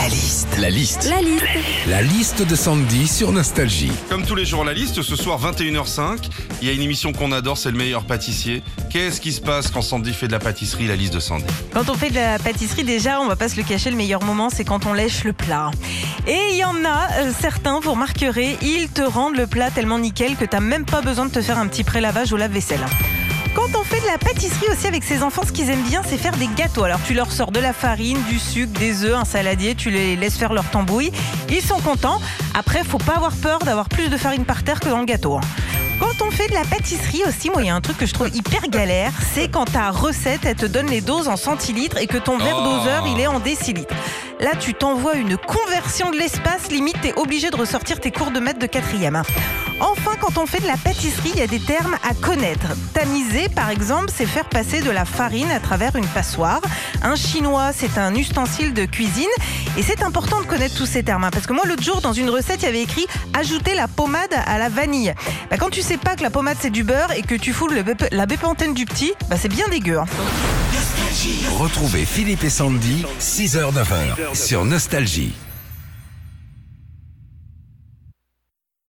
La liste. La liste. La liste. La liste de Sandy sur Nostalgie. Comme tous les jours, la liste, ce soir 21h05, il y a une émission qu'on adore, c'est le meilleur pâtissier. Qu'est-ce qui se passe quand Sandy fait de la pâtisserie, la liste de Sandy? Quand on fait de la pâtisserie, déjà, on va pas se le cacher, le meilleur moment, c'est quand on lèche le plat. Et il y en a euh, certains, vous remarquerez, ils te rendent le plat tellement nickel que t'as même pas besoin de te faire un petit pré-lavage au lave-vaisselle. Quand on fait de la pâtisserie aussi avec ses enfants, ce qu'ils aiment bien, c'est faire des gâteaux. Alors tu leur sors de la farine, du sucre, des œufs, un saladier, tu les laisses faire leur tambouille. Ils sont contents. Après, faut pas avoir peur d'avoir plus de farine par terre que dans le gâteau. hein. Quand on fait de la pâtisserie aussi, moi, il y a un truc que je trouve hyper galère, c'est quand ta recette, elle te donne les doses en centilitres et que ton verre Oh. doseur, il est en décilitres. Là, tu t'envoies une conversion de l'espace, limite, t'es obligé de ressortir tes cours de maître de quatrième. hein. Enfin, quand on fait de la pâtisserie, il y a des termes à connaître. Tamiser, par exemple, c'est faire passer de la farine à travers une passoire. Un chinois, c'est un ustensile de cuisine. Et c'est important de connaître tous ces termes. hein, parce que moi, l'autre jour, dans une recette, il y avait écrit ajouter la pommade à la vanille. Bah, quand tu sais pas que la pommade, c'est du beurre et que tu fous le bép- la bépantène du petit, bah, c'est bien dégueu. hein. Retrouvez Philippe et Sandy, 6h-9h sur Nostalgie.